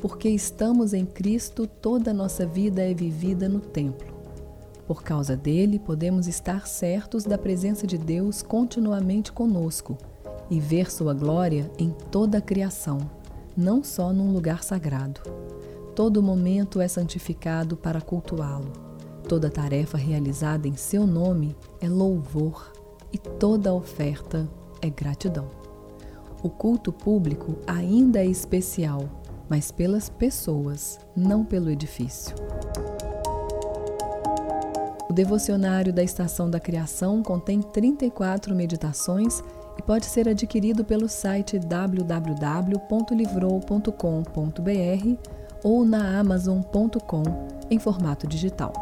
Porque estamos em Cristo, toda a nossa vida é vivida no templo. Por causa dele, podemos estar certos da presença de Deus continuamente conosco e ver sua glória em toda a criação, não só num lugar sagrado. Todo momento é santificado para cultuá-lo. Toda tarefa realizada em seu nome é louvor e toda oferta é gratidão. O culto público ainda é especial, mas pelas pessoas, não pelo edifício. O devocionário da Estação da Criação contém 34 meditações e pode ser adquirido pelo site www.livrou.com.br ou na amazon.com em formato digital.